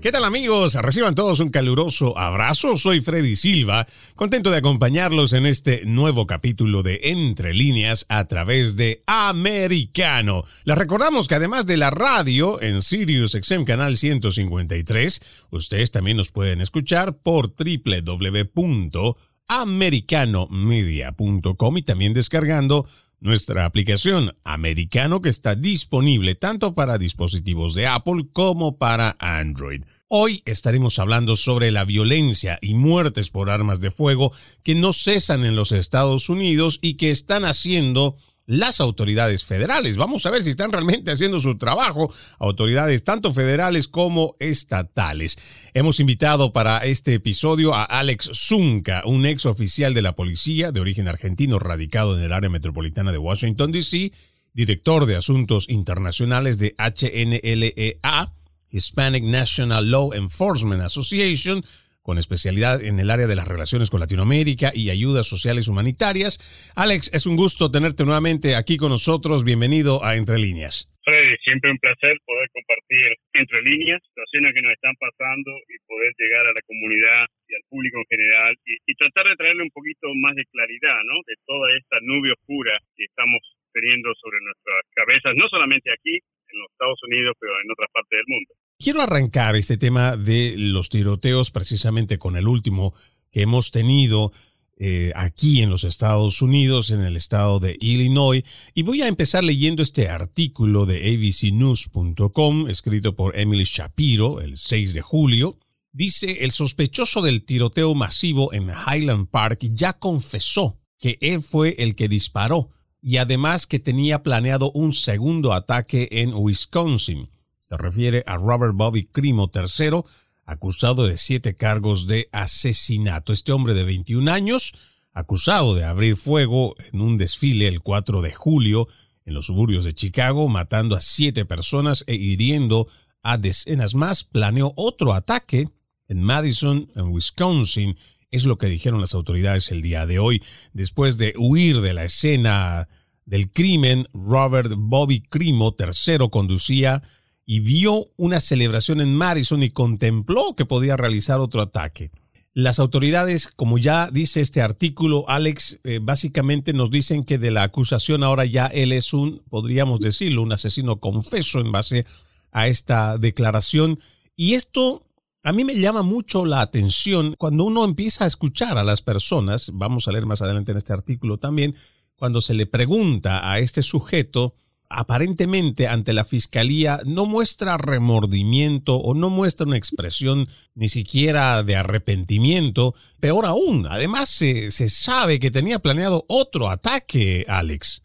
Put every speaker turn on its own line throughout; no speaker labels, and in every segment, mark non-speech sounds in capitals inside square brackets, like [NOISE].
¿Qué tal amigos? Reciban todos un caluroso abrazo. Soy Freddy Silva, contento de acompañarlos en este nuevo capítulo de Entre líneas a través de Americano. Les recordamos que además de la radio en Sirius XM Canal 153, ustedes también nos pueden escuchar por www.americanomedia.com y también descargando nuestra aplicación americano que está disponible tanto para dispositivos de Apple como para Android. Hoy estaremos hablando sobre la violencia y muertes por armas de fuego que no cesan en los Estados Unidos y que están haciendo las autoridades federales. Vamos a ver si están realmente haciendo su trabajo, autoridades tanto federales como estatales. Hemos invitado para este episodio a Alex Zunca, un ex oficial de la policía de origen argentino radicado en el área metropolitana de Washington, D.C., director de asuntos internacionales de HNLEA, Hispanic National Law Enforcement Association, con especialidad en el área de las relaciones con Latinoamérica y ayudas sociales humanitarias. Alex, es un gusto tenerte nuevamente aquí con nosotros. Bienvenido a Entre Líneas.
Freddy, siempre un placer poder compartir entre líneas situaciones que nos están pasando y poder llegar a la comunidad y al público en general y, tratar de traerle un poquito más de claridad. De toda esta nube oscura que estamos teniendo sobre nuestras cabezas, no solamente aquí, en los Estados Unidos, pero en otras partes del mundo.
Quiero arrancar este tema de los tiroteos precisamente con el último que hemos tenido eh, aquí en los Estados Unidos, en el estado de Illinois, y voy a empezar leyendo este artículo de abcnews.com, escrito por Emily Shapiro el 6 de julio. Dice, el sospechoso del tiroteo masivo en Highland Park ya confesó que él fue el que disparó y además que tenía planeado un segundo ataque en Wisconsin. Se refiere a Robert Bobby Crimo III, acusado de siete cargos de asesinato. Este hombre de 21 años, acusado de abrir fuego en un desfile el 4 de julio en los suburbios de Chicago, matando a siete personas e hiriendo a decenas más, planeó otro ataque en Madison, en Wisconsin. Es lo que dijeron las autoridades el día de hoy. Después de huir de la escena del crimen, Robert Bobby Crimo III conducía y vio una celebración en Madison y contempló que podía realizar otro ataque. Las autoridades, como ya dice este artículo, Alex, eh, básicamente nos dicen que de la acusación ahora ya él es un, podríamos decirlo, un asesino confeso en base a esta declaración. Y esto a mí me llama mucho la atención cuando uno empieza a escuchar a las personas, vamos a leer más adelante en este artículo también, cuando se le pregunta a este sujeto aparentemente ante la fiscalía no muestra remordimiento o no muestra una expresión ni siquiera de arrepentimiento. Peor aún, además se, se sabe que tenía planeado otro ataque, Alex.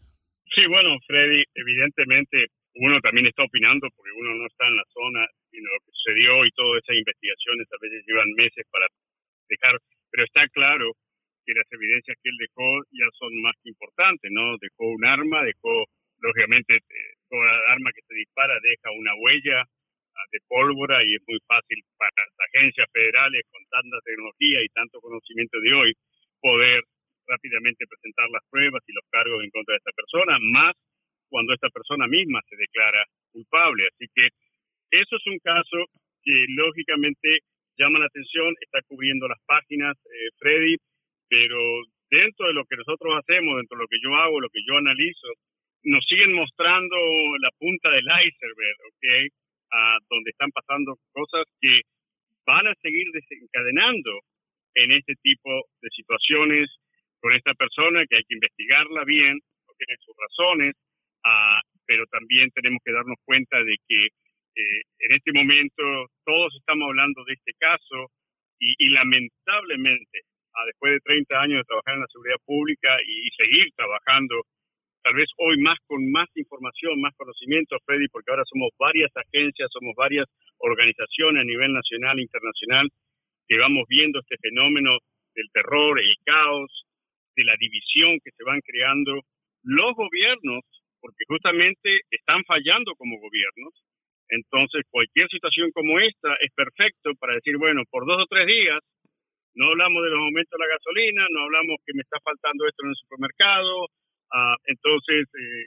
Sí, bueno, Freddy, evidentemente uno también está opinando porque uno no está en la zona y lo que sucedió y todas esas investigaciones a veces llevan meses para dejar, pero está claro que las evidencias que él dejó ya son más que importantes, ¿no? Dejó un arma, dejó lógicamente eh, toda arma que se dispara deja una huella ah, de pólvora y es muy fácil para las agencias federales con tanta tecnología y tanto conocimiento de hoy poder rápidamente presentar las pruebas y los cargos en contra de esta persona, más cuando esta persona misma se declara culpable. Así que eso es un caso que lógicamente llama la atención, está cubriendo las páginas, eh, Freddy, pero dentro de lo que nosotros hacemos, dentro de lo que yo hago, lo que yo analizo, nos siguen mostrando la punta del iceberg, ¿ok? A donde están pasando cosas que van a seguir desencadenando en este tipo de situaciones con esta persona que hay que investigarla bien, porque tiene sus razones, uh, pero también tenemos que darnos cuenta de que eh, en este momento todos estamos hablando de este caso y, y lamentablemente, uh, después de 30 años de trabajar en la seguridad pública y, y seguir trabajando tal vez hoy más con más información, más conocimiento, Freddy, porque ahora somos varias agencias, somos varias organizaciones a nivel nacional e internacional que vamos viendo este fenómeno del terror, el caos, de la división que se van creando los gobiernos, porque justamente están fallando como gobiernos, Entonces, cualquier situación como esta es perfecto para decir, bueno, por dos o tres días no hablamos de los aumentos de la gasolina, no hablamos que me está faltando esto en el supermercado. Ah, entonces, eh,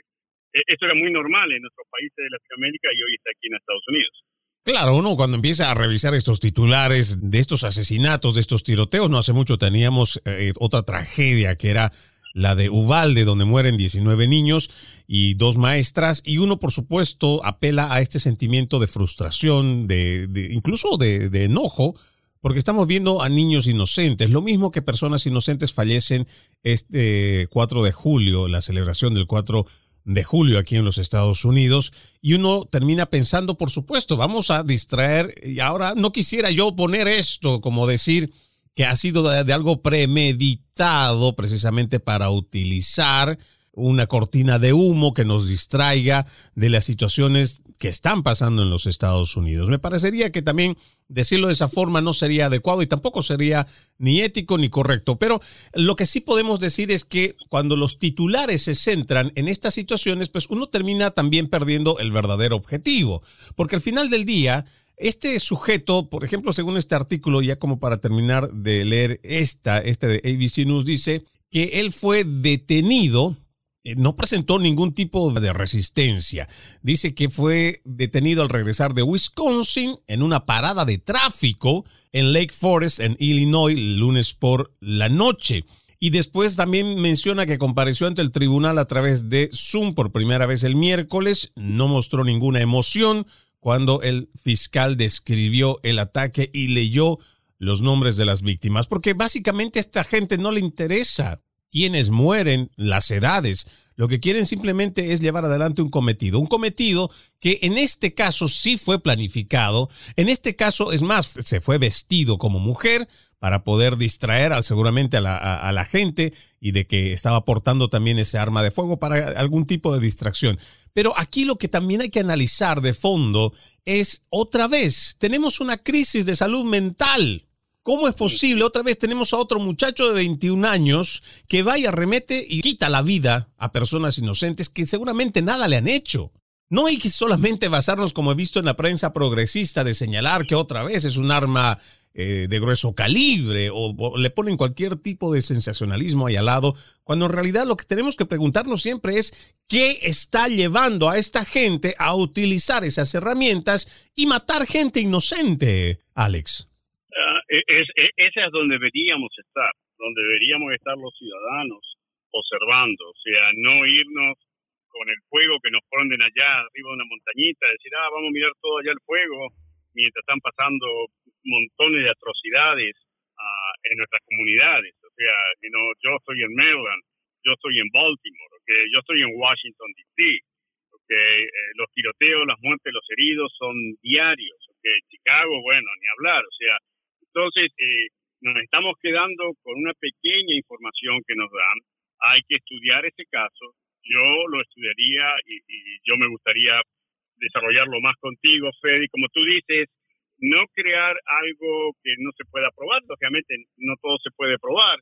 e-, era muy normal en nuestros países de Latinoamérica y hoy está aquí en Estados Unidos.
Claro, uno cuando empieza a revisar estos titulares de estos asesinatos, de estos tiroteos, no hace mucho teníamos eh, otra tragedia que era la de Uvalde, donde mueren 19 niños y dos maestras, y uno, por supuesto, apela a este sentimiento de frustración, de, incluso de, de, enojo, porque estamos viendo a niños inocentes, lo mismo que personas inocentes fallecen este 4 de julio, la celebración del 4 de julio aquí en los Estados Unidos, y uno termina pensando, por supuesto, vamos a distraer, y ahora no quisiera yo poner esto como decir, que ha sido de, algo premeditado precisamente para utilizar una cortina de humo que nos distraiga de las situaciones que están pasando en los Estados Unidos. Me parecería que también decirlo de esa forma no sería adecuado y tampoco sería ni ético ni correcto. Pero lo que sí podemos decir es que cuando los titulares se centran en estas situaciones, pues uno termina también perdiendo el verdadero objetivo. Porque al final del día, este sujeto, por ejemplo, según este artículo, ya como para terminar de leer esta, este de ABC News, dice que él fue detenido no presentó ningún tipo de resistencia. Dice que fue detenido al regresar de Wisconsin en una parada de tráfico en Lake Forest, en Illinois, el lunes por la noche. Y después también menciona que compareció ante el tribunal a través de Zoom por primera vez el miércoles. No mostró ninguna emoción, cuando el fiscal describió el ataque y leyó los nombres de las víctimas, porque básicamente a esta gente no le interesa quiénes mueren, las edades. Lo que quieren simplemente es llevar adelante un cometido. Un cometido que en este caso sí fue planificado. En este caso, es más, se fue vestido como mujer para poder distraer seguramente a la, a la gente y de que estaba portando también ese arma de fuego para algún tipo de distracción. Pero aquí lo que también hay que analizar de fondo es, otra vez, tenemos una crisis de salud mental. ¿Cómo es posible? Otra vez tenemos a otro muchacho de 21 años que vaya, remete y quita la vida a personas inocentes que seguramente nada le han hecho. No hay que solamente basarnos, como he visto en la prensa progresista, de señalar que otra vez es un arma eh, de grueso calibre o, le ponen cualquier tipo de sensacionalismo ahí al lado, cuando en realidad lo que tenemos que preguntarnos siempre es qué está llevando a esta gente a utilizar esas herramientas y matar gente inocente, Alex.
Ah, e, es, e, ese es donde deberíamos estar, donde deberíamos estar los ciudadanos observando, o sea, no irnos con el fuego que nos ponen allá arriba de una montañita, decir, ah, vamos a mirar todo allá el fuego, mientras están pasando montones de atrocidades uh, en nuestras comunidades. O sea, yo estoy en Maryland, yo estoy en Baltimore, okay, yo estoy en Washington, D.C., okay, eh, los tiroteos, las muertes, los heridos son diarios. Okay, Chicago, bueno, ni hablar. O sea, entonces eh, nos estamos quedando con una pequeña información que nos dan. Hay que estudiar ese caso. Yo lo estudiaría y, y yo me gustaría desarrollarlo más contigo, Freddy. Como tú dices, no crear algo que no se pueda probar, lógicamente no todo se puede probar,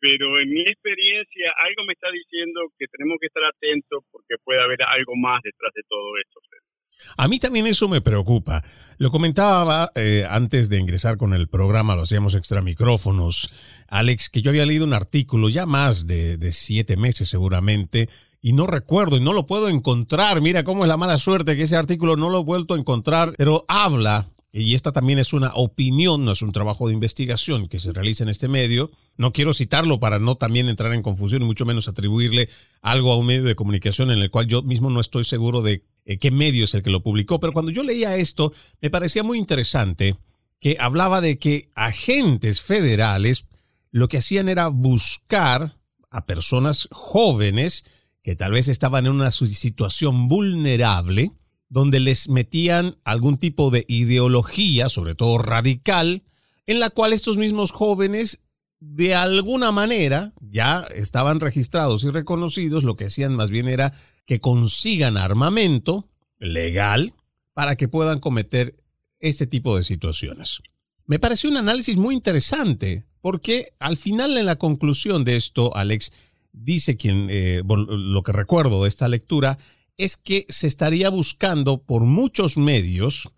pero en mi experiencia algo me está diciendo que tenemos que estar atentos porque puede haber algo más detrás de todo esto. Freddy.
A mí también eso me preocupa. Lo comentaba eh, antes de ingresar con el programa, lo hacíamos extra micrófonos, Alex, que yo había leído un artículo ya más de, de siete meses seguramente, y no recuerdo y no lo puedo encontrar. Mira cómo es la mala suerte que ese artículo no lo he vuelto a encontrar, pero habla, y esta también es una opinión, no es un trabajo de investigación que se realiza en este medio. No quiero citarlo para no también entrar en confusión y mucho menos atribuirle algo a un medio de comunicación en el cual yo mismo no estoy seguro de eh, qué medio es el que lo publicó. Pero cuando yo leía esto, me parecía muy interesante que hablaba de que agentes federales lo que hacían era buscar a personas jóvenes que tal vez estaban en una situación vulnerable, donde les metían algún tipo de ideología, sobre todo radical, en la cual estos mismos jóvenes de alguna manera ya estaban registrados y reconocidos, lo que hacían más bien era que consigan armamento legal para que puedan cometer este tipo de situaciones. Me pareció un análisis muy interesante, porque al final en la conclusión de esto, Alex, dice quien, eh, lo que recuerdo de esta lectura, es que se estaría buscando por muchos medios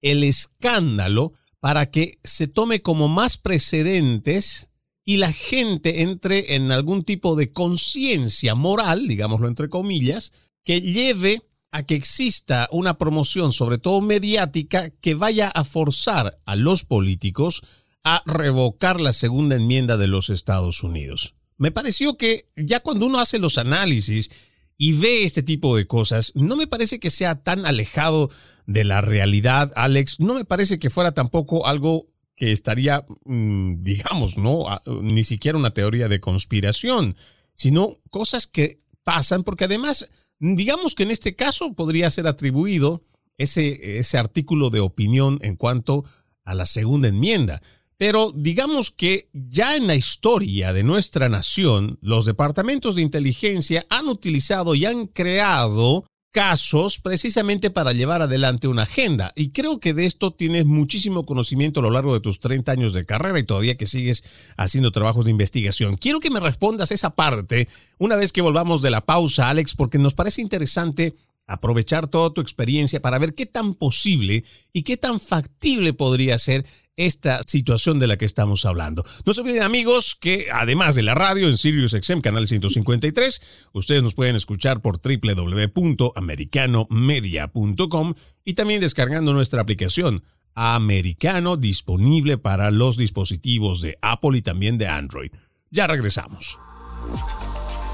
el escándalo para que se tome como más precedentes y la gente entre en algún tipo de conciencia moral, digámoslo entre comillas, que lleve a que exista una promoción, sobre todo mediática, que vaya a forzar a los políticos a revocar la segunda enmienda de los Estados Unidos. Me pareció que ya cuando uno hace los análisis y ve este tipo de cosas, no me parece que sea tan alejado de la realidad, Alex. No me parece que fuera tampoco algo que estaría, mm, digamos, no, ni siquiera una teoría de conspiración, sino cosas que pasan, porque además, digamos que en este caso podría ser atribuido ese, ese artículo de opinión en cuanto a la segunda enmienda. Pero digamos que ya en la historia de nuestra nación, los departamentos de inteligencia han utilizado y han creado casos precisamente para llevar adelante una agenda. Y creo que de esto tienes muchísimo conocimiento a lo largo de tus 30 años de carrera y todavía que sigues haciendo trabajos de investigación. Quiero que me respondas esa parte una vez que volvamos de la pausa, Alex, porque nos parece interesante aprovechar toda tu experiencia para ver qué tan posible y qué tan factible podría ser esta situación de la que estamos hablando. No se olviden amigos que además de la radio en Sirius XM canal 153, ustedes nos pueden escuchar por www.americanomedia.com y también descargando nuestra aplicación Americano disponible para los dispositivos de Apple y también de Android. Ya regresamos.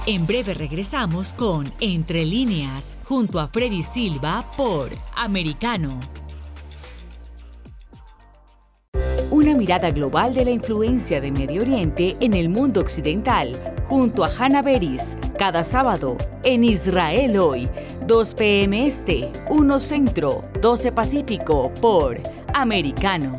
En breve regresamos con Entre líneas, junto a Freddy Silva por Americano. Una mirada global de la influencia de Medio Oriente en el mundo occidental, junto a Hannah Beris, cada sábado en Israel hoy, 2 p.m. Este, 1 Centro, 12 Pacífico, por Americano.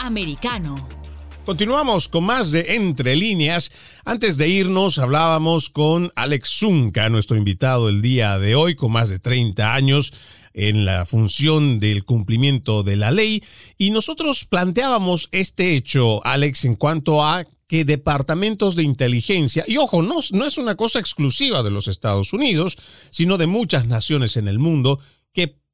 americano.
Continuamos con más de Entre líneas. Antes de irnos, hablábamos con Alex Zunca, nuestro invitado el día de hoy, con más de 30 años en la función del cumplimiento de la ley. Y nosotros planteábamos este hecho, Alex, en cuanto a que departamentos de inteligencia, y ojo, no, es una cosa exclusiva de los Estados Unidos, sino de muchas naciones en el mundo,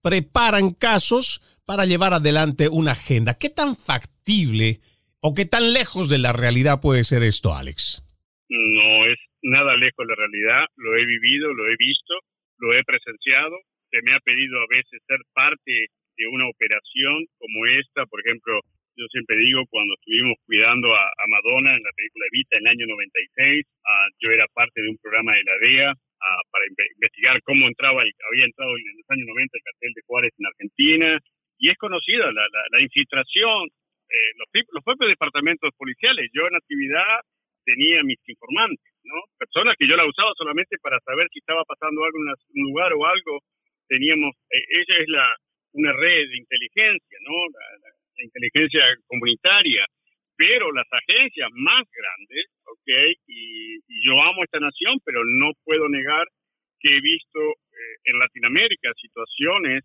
preparan casos para llevar adelante una agenda. ¿Qué tan factible o qué tan lejos de la realidad puede ser esto, Alex?
No es nada lejos de la realidad, lo he vivido, lo he visto, lo he presenciado, se me ha pedido a veces ser parte de una operación como esta, por ejemplo, yo siempre digo, cuando estuvimos cuidando a, Madonna en la película Evita en el año 96, ah, yo era parte de un programa de la DEA para investigar cómo entraba, había entrado en los años 90 el cartel de Juárez en Argentina, y es conocida la, la, infiltración, eh, los, los propios departamentos policiales. Yo en actividad tenía mis informantes, ¿no? Personas que yo la usaba solamente para saber si estaba pasando algo en un lugar o algo. Teníamos, eh, ella es la una red de inteligencia, ¿no? La, inteligencia comunitaria, pero las agencias más grandes, ¿ok? Y, yo amo esta nación, pero no puedo negar que he visto eh, en Latinoamérica situaciones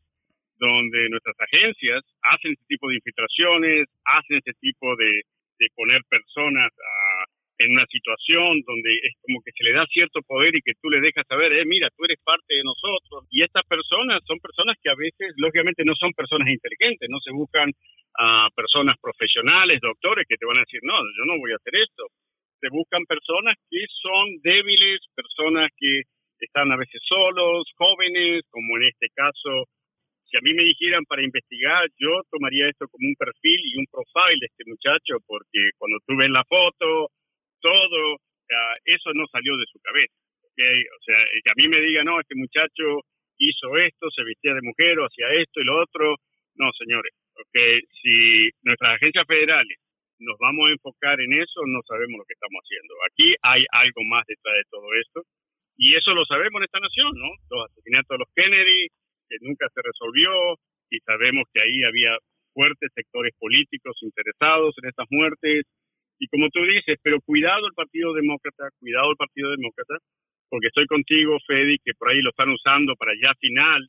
donde nuestras agencias hacen este tipo de infiltraciones, hacen este tipo de, de poner personas a en una situación donde es como que se le da cierto poder y que tú le dejas saber, eh, mira, tú eres parte de nosotros. Y estas personas son personas que a veces, lógicamente, no son personas inteligentes, no se buscan a personas profesionales, doctores, que te van a decir, no, yo no voy a hacer esto. Se buscan personas que son débiles, personas que están a veces solos, jóvenes, como en este caso si a mí me dijeran para investigar, yo tomaría esto como un perfil y un profile de este muchacho, porque cuando tú ves la foto, todo, eso no salió de su cabeza. ¿okay? O sea, que a mí me diga, no, este muchacho hizo esto, se vestía de mujer o hacía esto y lo otro. No, señores, okay? si nuestras agencias federales nos vamos a enfocar en eso, no sabemos lo que estamos haciendo. Aquí hay algo más detrás de todo esto. Y eso lo sabemos en esta nación, ¿no? Los asesinatos de los Kennedy, que nunca se resolvió, y sabemos que ahí había fuertes sectores políticos interesados en estas muertes, como tú dices, pero cuidado el Partido Demócrata, cuidado el Partido Demócrata, porque estoy contigo, Fedi, que por ahí lo están usando para ya final,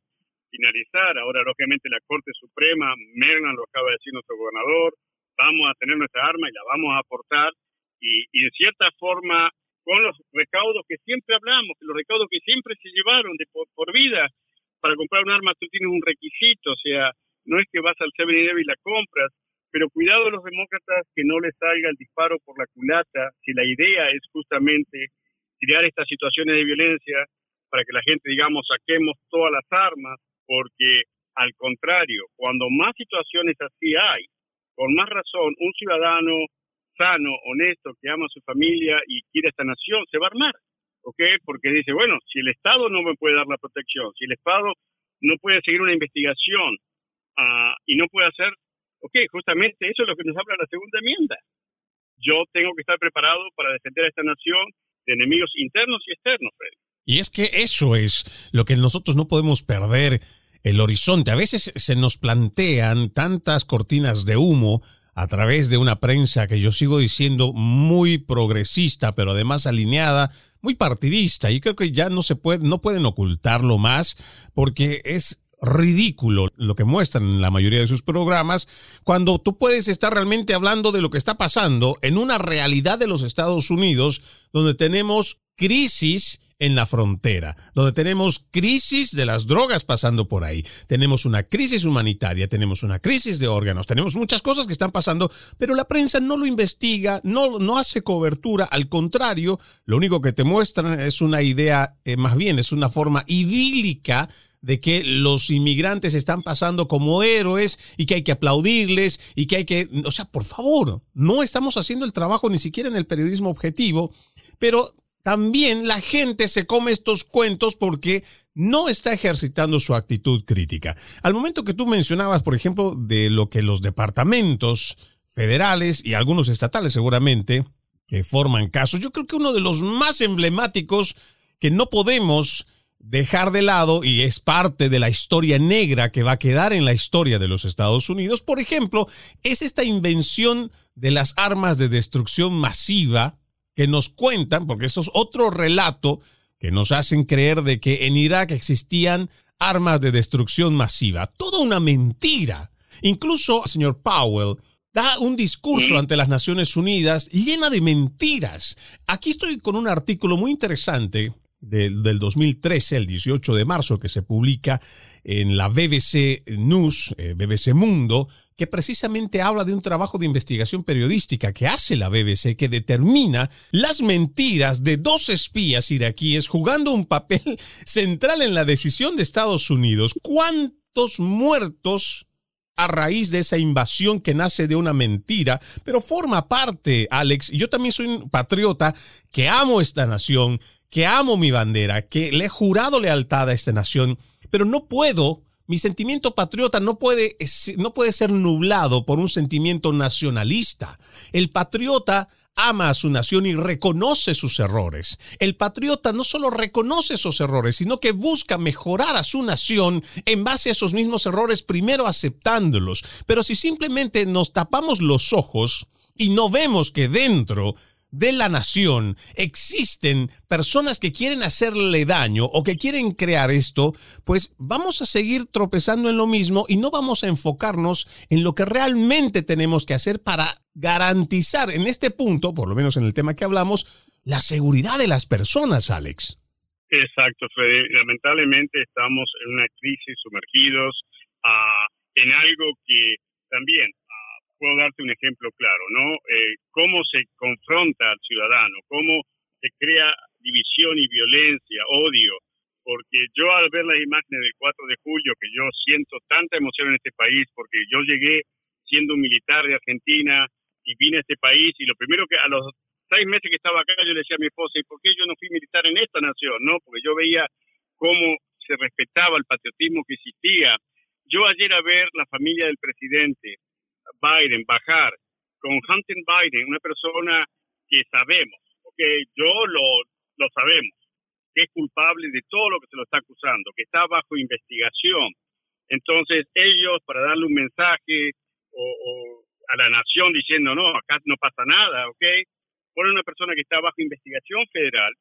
finalizar. Ahora, lógicamente, la Corte Suprema, Mernan lo acaba de decir nuestro gobernador, vamos a tener nuestra arma y la vamos a aportar. Y, en cierta forma, con los recaudos que siempre hablamos, los recaudos que siempre se llevaron de por, por vida, para comprar un arma tú tienes un requisito, o sea, no es que vas al 7-Eleven y la compras, pero cuidado los demócratas que no les salga el disparo por la culata si la idea es justamente crear estas situaciones de violencia para que la gente, digamos, saquemos todas las armas, porque al contrario, cuando más situaciones así hay, con más razón, un ciudadano sano, honesto, que ama a su familia y quiere esta nación, se va a armar, ¿ok? Porque dice, bueno, si el Estado no me puede dar la protección, si el Estado no puede seguir una investigación uh, y no puede hacer Ok, justamente eso es lo que nos habla la segunda enmienda. Yo tengo que estar preparado para defender a esta nación de enemigos internos y externos, Freddy.
Y es que eso es lo que nosotros no podemos perder el horizonte. A veces se nos plantean tantas cortinas de humo a través de una prensa que yo sigo diciendo muy progresista, pero además alineada, muy partidista. Y creo que ya no se puede, no pueden ocultarlo más, porque es ridículo lo que muestran en la mayoría de sus programas, cuando tú puedes estar realmente hablando de lo que está pasando en una realidad de los Estados Unidos, donde tenemos crisis en la frontera, donde tenemos crisis de las drogas pasando por ahí, tenemos una crisis humanitaria, tenemos una crisis de órganos, tenemos muchas cosas que están pasando, pero la prensa no lo investiga, no, no hace cobertura, al contrario, lo único que te muestran es una idea, eh, más bien es una forma idílica de que los inmigrantes están pasando como héroes y que hay que aplaudirles y que hay que, o sea, por favor, no estamos haciendo el trabajo ni siquiera en el periodismo objetivo, pero también la gente se come estos cuentos porque no está ejercitando su actitud crítica. Al momento que tú mencionabas, por ejemplo, de lo que los departamentos federales y algunos estatales seguramente que forman casos, yo creo que uno de los más emblemáticos que no podemos dejar de lado y es parte de la historia negra que va a quedar en la historia de los Estados Unidos, por ejemplo, es esta invención de las armas de destrucción masiva que nos cuentan, porque eso es otro relato que nos hacen creer de que en Irak existían armas de destrucción masiva. Toda una mentira. Incluso señor Powell da un discurso ante las Naciones Unidas llena de mentiras. Aquí estoy con un artículo muy interesante del 2013, el 18 de marzo, que se publica en la BBC News, eh, BBC Mundo, que precisamente habla de un trabajo de investigación periodística que hace la BBC, que determina las mentiras de dos espías iraquíes jugando un papel [LAUGHS] central en la decisión de Estados Unidos. ¿Cuántos muertos a raíz de esa invasión que nace de una mentira, pero forma parte, Alex. Yo también soy un patriota que amo esta nación, que amo mi bandera, que le he jurado lealtad a esta nación, pero no puedo, mi sentimiento patriota no puede, no puede ser nublado por un sentimiento nacionalista. El patriota ama a su nación y reconoce sus errores. El patriota no solo reconoce esos errores, sino que busca mejorar a su nación en base a esos mismos errores, primero aceptándolos. Pero si simplemente nos tapamos los ojos y no vemos que dentro de la nación existen personas que quieren hacerle daño o que quieren crear esto, pues vamos a seguir tropezando en lo mismo y no vamos a enfocarnos en lo que realmente tenemos que hacer para garantizar en este punto, por lo menos en el tema que hablamos, la seguridad de las personas, Alex.
Exacto, Fede. Lamentablemente estamos en una crisis sumergidos ah, en algo que también puedo darte un ejemplo claro, ¿no? Eh, cómo se confronta al ciudadano, cómo se crea división y violencia, odio, porque yo al ver las imágenes del 4 de julio, que yo siento tanta emoción en este país, porque yo llegué siendo un militar de Argentina y vine a este país y lo primero que a los seis meses que estaba acá yo le decía a mi esposa, ¿y por qué yo no fui militar en esta nación? No, porque yo veía cómo se respetaba el patriotismo que existía. Yo ayer a ver la familia del presidente, Biden bajar con Hunter Biden, una persona que sabemos, ok, yo lo, lo sabemos, que es culpable de todo lo que se lo está acusando, que está bajo investigación. Entonces ellos, para darle un mensaje o, a la nación diciendo, no, acá no pasa nada, ok, ponen una persona que está bajo investigación federal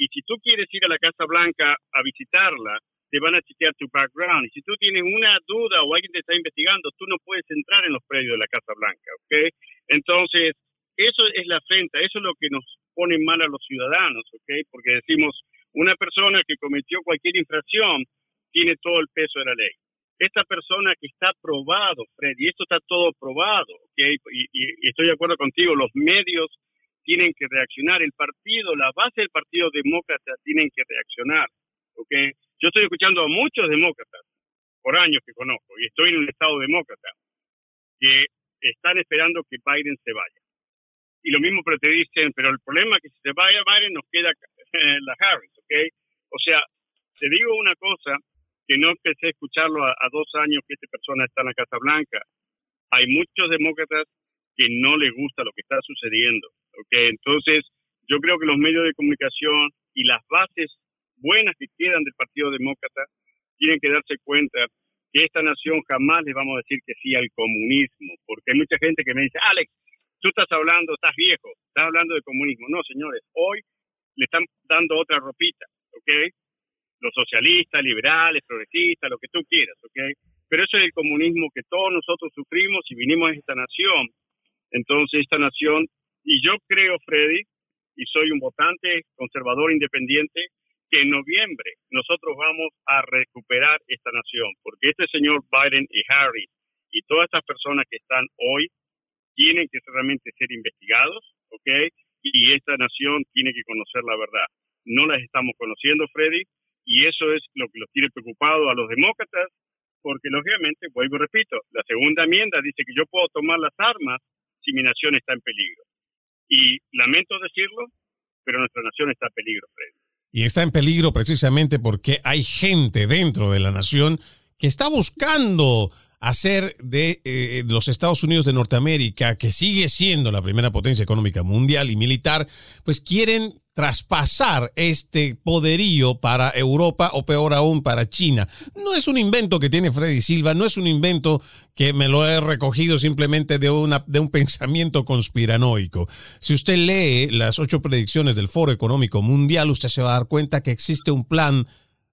y si tú quieres ir a la Casa Blanca a visitarla, te van a chequear tu background. Y si tú tienes una duda o alguien te está investigando, tú no puedes entrar en los predios de la Casa Blanca, ¿ok? Entonces, eso es la afrenta, eso es lo que nos pone mal a los ciudadanos, ¿ok? Porque decimos, una persona que cometió cualquier infracción tiene todo el peso de la ley. Esta persona que está probado, Freddy, esto está todo probado, ¿ok? Y, y estoy de acuerdo contigo, los medios tienen que reaccionar, el partido, la base del Partido Demócrata tienen que reaccionar, ¿ok? Yo estoy escuchando a muchos demócratas, por años que conozco, y estoy en un estado demócrata, que están esperando que Biden se vaya. Y lo mismo pero te dicen, pero el problema es que si se vaya Biden nos queda la Harris, ¿ok? O sea, te digo una cosa, que no empecé a escucharlo a, dos años que esta persona está en la Casa Blanca. Hay muchos demócratas que no les gusta lo que está sucediendo, ¿ok? Entonces, yo creo que los medios de comunicación y las bases buenas que quedan del Partido Demócrata tienen que darse cuenta que esta nación jamás le vamos a decir que sí al comunismo, porque hay mucha gente que me dice, Alex, tú estás hablando, estás viejo, estás hablando de comunismo. No, señores, hoy le están dando otra ropita, ¿ok? Los socialistas, liberales, progresistas, lo que tú quieras, ¿ok? Pero eso es el comunismo que todos nosotros sufrimos y vinimos a esta nación. Entonces, esta nación, y yo creo, Freddy, y soy un votante conservador independiente, que en noviembre nosotros vamos a recuperar esta nación, porque este señor Biden y Harry y todas estas personas que están hoy tienen que realmente ser investigados, ¿ok? Y esta nación tiene que conocer la verdad. No las estamos conociendo, Freddy, y eso es lo que los tiene preocupados a los demócratas, porque lógicamente, vuelvo y repito, la segunda enmienda dice que yo puedo tomar las armas si mi nación está en peligro. Y lamento decirlo, pero nuestra nación está en peligro, Freddy.
Y está en peligro precisamente porque hay gente dentro de la nación que está buscando hacer de eh, los Estados Unidos de Norteamérica, que sigue siendo la primera potencia económica mundial y militar, pues quieren traspasar este poderío para Europa o peor aún para China. No es un invento que tiene Freddy Silva, no es un invento que me lo he recogido simplemente de, una, de un pensamiento conspiranoico. Si usted lee las ocho predicciones del Foro Económico Mundial, usted se va a dar cuenta que existe un plan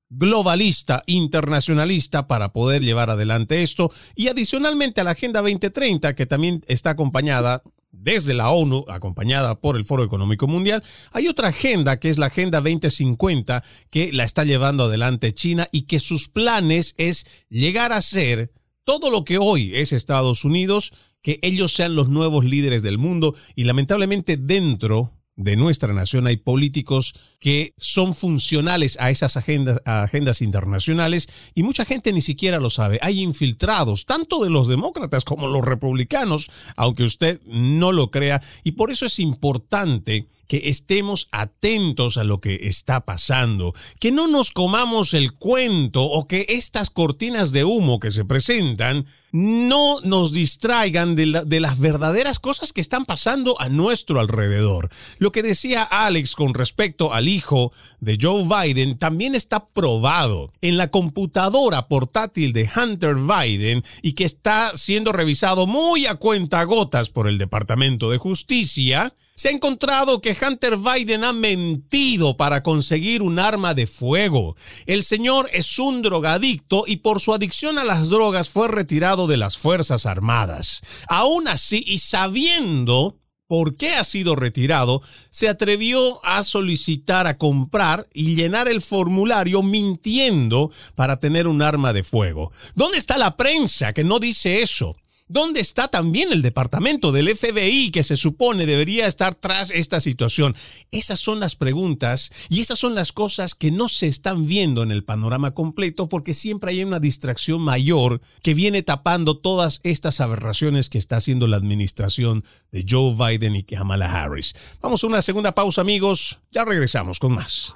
globalista, internacionalista para poder llevar adelante esto y adicionalmente a la Agenda 2030 que también está acompañada desde la ONU, acompañada por el Foro Económico Mundial. Hay otra agenda que es la Agenda 2050 que la está llevando adelante China y que sus planes es llegar a ser todo lo que hoy es Estados Unidos, que ellos sean los nuevos líderes del mundo y lamentablemente dentro de nuestra nación hay políticos que son funcionales a esas agendas, agendas internacionales y mucha gente ni siquiera lo sabe. Hay infiltrados, tanto de los demócratas como los republicanos, aunque usted no lo crea, y por eso es importante que estemos atentos a lo que está pasando, que no nos comamos el cuento o que estas cortinas de humo que se presentan no nos distraigan de, las verdaderas cosas que están pasando a nuestro alrededor. Lo que decía Alex con respecto al hijo de Joe Biden también está probado en la computadora portátil de Hunter Biden y que está siendo revisado muy a cuenta gotas por el Departamento de Justicia se ha encontrado que Hunter Biden ha mentido para conseguir un arma de fuego. El señor es un drogadicto y por su adicción a las drogas fue retirado de las Fuerzas Armadas. Aún así, y sabiendo por qué ha sido retirado, se atrevió a solicitar a comprar y llenar el formulario mintiendo para tener un arma de fuego. ¿Dónde está la prensa que no dice eso? ¿Dónde está también el departamento del FBI que se supone debería estar tras esta situación? Esas son las preguntas y esas son las cosas que no se están viendo en el panorama completo porque siempre hay una distracción mayor que viene tapando todas estas aberraciones que está haciendo la administración de Joe Biden y Kamala Harris. Vamos a una segunda pausa amigos, ya regresamos con más.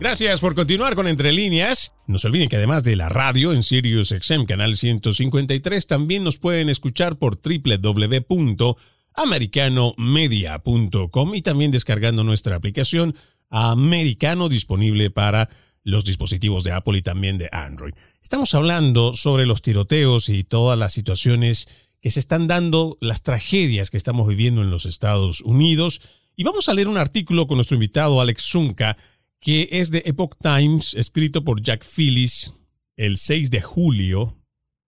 Gracias por continuar con Entre Líneas. No se olviden que además de la radio en Sirius XM Canal 153, también nos pueden escuchar por www.americanomedia.com y también descargando nuestra aplicación Americano disponible para los dispositivos de Apple y también de Android. Estamos hablando sobre los tiroteos y todas las situaciones que se están dando, las tragedias que estamos viviendo en los Estados Unidos. Y vamos a leer un artículo con nuestro invitado Alex Zunca, que es de Epoch Times, escrito por Jack Phillips el 6 de julio.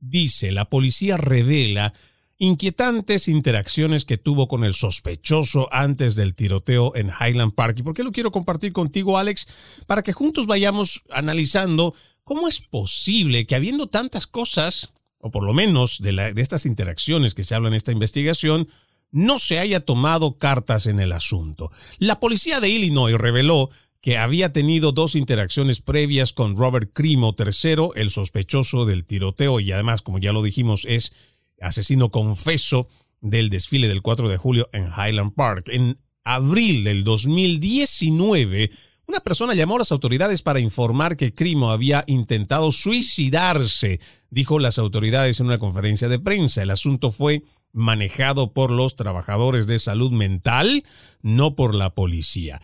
Dice, la policía revela inquietantes interacciones que tuvo con el sospechoso antes del tiroteo en Highland Park. ¿Y por qué lo quiero compartir contigo, Alex? Para que juntos vayamos analizando cómo es posible que habiendo tantas cosas, o por lo menos de, de estas interacciones que se hablan en esta investigación, no se haya tomado cartas en el asunto. La policía de Illinois reveló que había tenido dos interacciones previas con Robert Crimo III, el sospechoso del tiroteo y además, como ya lo dijimos, es asesino confeso del desfile del 4 de julio en Highland Park. En abril del 2019, una persona llamó a las autoridades para informar que Crimo había intentado suicidarse, dijo las autoridades en una conferencia de prensa. El asunto fue manejado por los trabajadores de salud mental, no por la policía.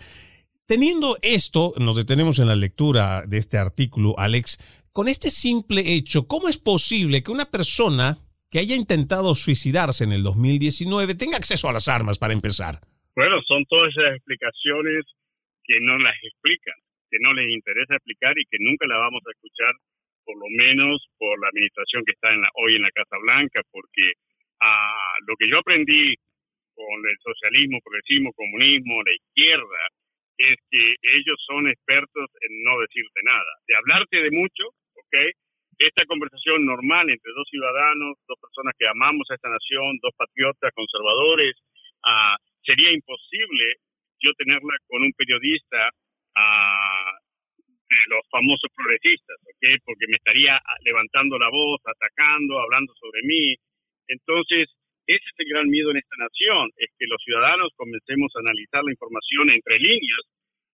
Teniendo esto, nos detenemos en la lectura de este artículo, Alex, con este simple hecho, ¿cómo es posible que una persona que haya intentado suicidarse en el 2019 tenga acceso a las armas para empezar?
Bueno, son todas esas explicaciones que no las explican, que no les interesa explicar y que nunca las vamos a escuchar, por lo menos por la administración que está en la, hoy en la Casa Blanca, porque ah, lo que yo aprendí con el socialismo, progresismo, comunismo, la izquierda, es que ellos son expertos en no decirte nada, de hablarte de mucho, ¿ok? esta conversación normal entre dos ciudadanos, dos personas que amamos a esta nación, dos patriotas conservadores, uh, sería imposible yo tenerla con un periodista uh, de los famosos progresistas, ¿ok? Porque me estaría levantando la voz, atacando, hablando sobre mí. Entonces, ese es el gran miedo en esta nación, es que los ciudadanos comencemos a analizar la información entre líneas,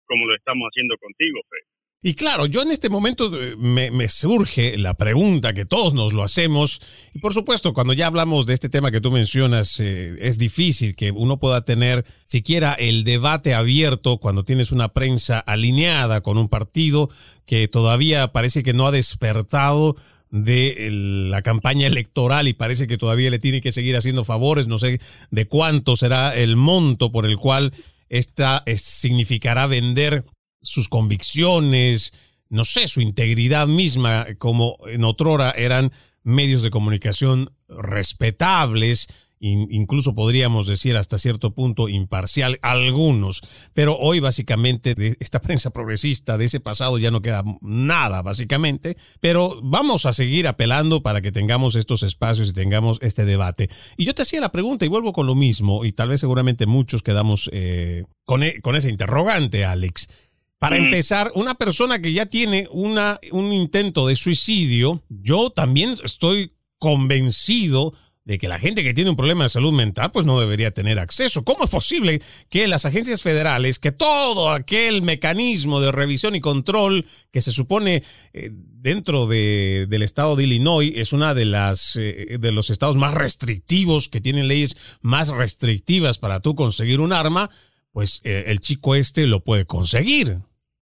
como lo estamos haciendo contigo, Fred.
Y claro, yo en este momento eh, me, surge la pregunta que todos nos lo hacemos. Y por supuesto, cuando ya hablamos de este tema que tú mencionas, eh, es difícil que uno pueda tener siquiera el debate abierto cuando tienes una prensa alineada con un partido que todavía parece que no ha despertado de la campaña electoral y parece que todavía le tiene que seguir haciendo favores. No sé de cuánto será el monto por el cual esta significará vender sus convicciones, no sé, su integridad misma, como en otrora eran medios de comunicación respetables, incluso podríamos decir hasta cierto punto imparcial, algunos, pero hoy básicamente de esta [LAUGHS] prensa progresista de ese pasado ya no queda nada, básicamente, pero vamos a seguir apelando para que tengamos estos espacios y tengamos este debate. Y yo te hacía la pregunta y vuelvo con lo mismo, y tal vez seguramente muchos quedamos eh, con, e, con ese interrogante, Alex. Para empezar, una persona que ya tiene una, un intento de suicidio, yo también estoy convencido de que la gente que tiene un problema de salud mental pues no debería tener acceso. ¿Cómo es posible que las agencias federales, que todo aquel mecanismo de revisión y control que se supone eh, dentro de, del estado de Illinois es una de las eh, de los estados más restrictivos que tienen leyes más restrictivas para tú conseguir un arma, pues eh, el chico este lo puede conseguir.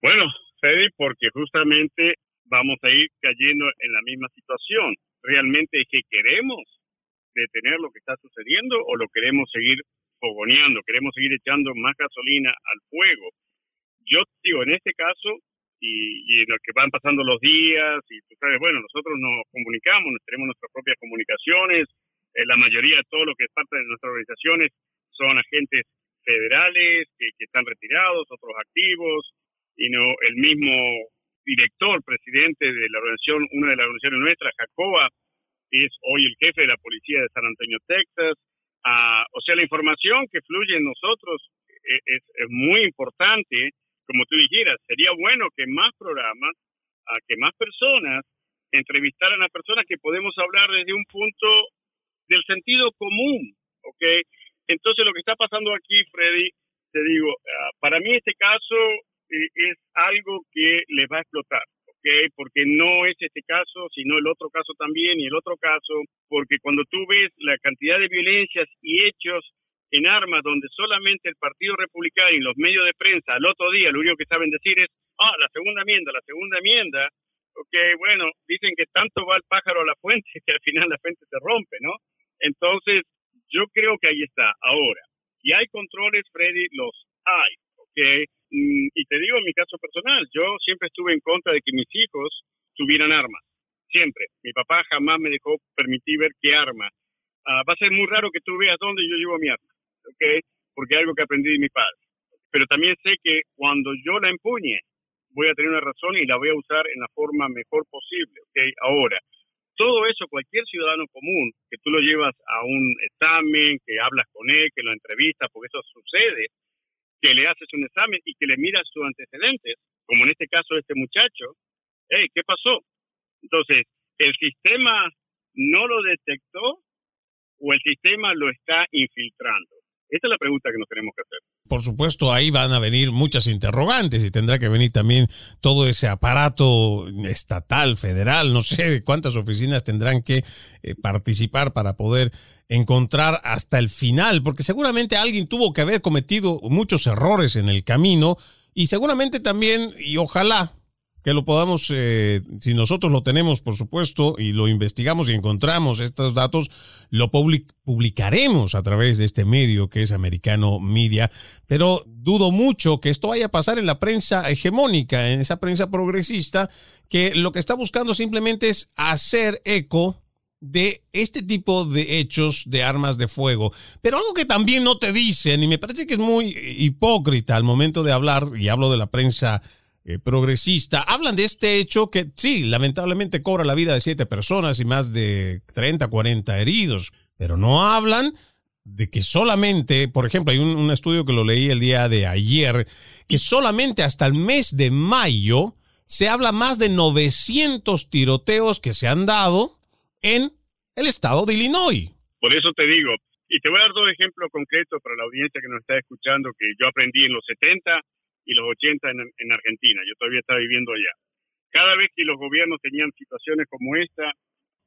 Bueno, Fede, porque justamente vamos a ir cayendo en la misma situación. ¿Realmente es que queremos detener lo que está sucediendo o lo queremos seguir fogoneando, queremos seguir echando más gasolina al fuego? Yo digo, en este caso, y, en lo que van pasando los días, y tú sabes, bueno, nosotros nos comunicamos, tenemos nuestras propias comunicaciones, eh, la mayoría de todo lo que es parte de nuestras organizaciones son agentes federales que, que están retirados, otros activos, sino el mismo director, presidente de la organización, una de las organizaciones nuestras, Jacoba, es hoy el jefe de la policía de San Antonio, Texas. Ah, o sea, la información que fluye en nosotros e, es, muy importante, como tú dijeras, sería bueno que más programas, a que más personas entrevistaran a personas que podemos hablar desde un punto del sentido común, ¿ok? Entonces lo que está pasando aquí, Freddy, te digo, ah, para mí este caso eh, es algo que les va a explotar, ¿ok? Porque no es este caso, sino el otro caso también y el otro caso, porque cuando tú ves la cantidad de violencias y hechos en armas donde solamente el Partido Republicano y los medios de prensa al otro día lo único que saben decir es, ah, la segunda enmienda, la segunda enmienda, ok, bueno, dicen que tanto va el pájaro a la fuente [LAUGHS] que al final la fuente se rompe, ¿no? Entonces, yo creo que ahí está. Ahora, si hay controles, Freddy, los hay, ok. Mm, y te digo en mi caso personal, yo siempre estuve en contra de que mis hijos tuvieran armas, siempre. Mi papá jamás me dejó permitir ver qué arma. Ah, va a ser muy raro que tú veas dónde yo llevo mi arma, ok, porque es algo que aprendí de mi padre. Pero también sé que cuando yo la empuñe, voy a tener una razón y la voy a usar en la forma mejor posible, ok. Ahora, todo eso, cualquier ciudadano común, que tú lo llevas a un examen, que hablas con él, que lo entrevistas, porque eso sucede, que le haces un examen y que le miras sus antecedentes, como en este caso este muchacho, hey, ¿qué pasó? Entonces, ¿el sistema no lo detectó o el sistema lo está infiltrando? Esa es la pregunta que nos tenemos que hacer.
Por supuesto, ahí van a venir muchas interrogantes y tendrá que venir también todo ese aparato estatal, federal, no sé cuántas oficinas tendrán que eh, participar para poder encontrar hasta el final, porque seguramente alguien tuvo que haber cometido muchos errores en el camino y seguramente también, y ojalá, que lo podamos, eh, si nosotros lo tenemos, por supuesto, y lo investigamos y encontramos estos datos, lo publicaremos a través de este medio que es Americano Media, pero dudo mucho que esto vaya a pasar en la prensa hegemónica, en esa prensa progresista, que lo que está buscando simplemente es hacer eco de este tipo de hechos de armas de fuego. Pero algo que también no te dicen, y me parece que es muy hipócrita al momento de hablar, y hablo de la prensa eh, progresista, hablan de este hecho que sí, lamentablemente cobra la vida de siete personas y más de 30, 40 heridos, pero no hablan de que solamente, por ejemplo, hay un, estudio que lo leí el día de ayer, que solamente hasta el mes de mayo se habla más de 900 tiroteos que se han dado en el estado de Illinois.
Por eso te digo, y te voy a dar dos ejemplos concretos para la audiencia que nos está escuchando, que yo aprendí en los 70 y los 80 en, Argentina. Yo todavía estaba viviendo allá. Cada vez que los gobiernos tenían situaciones como esta,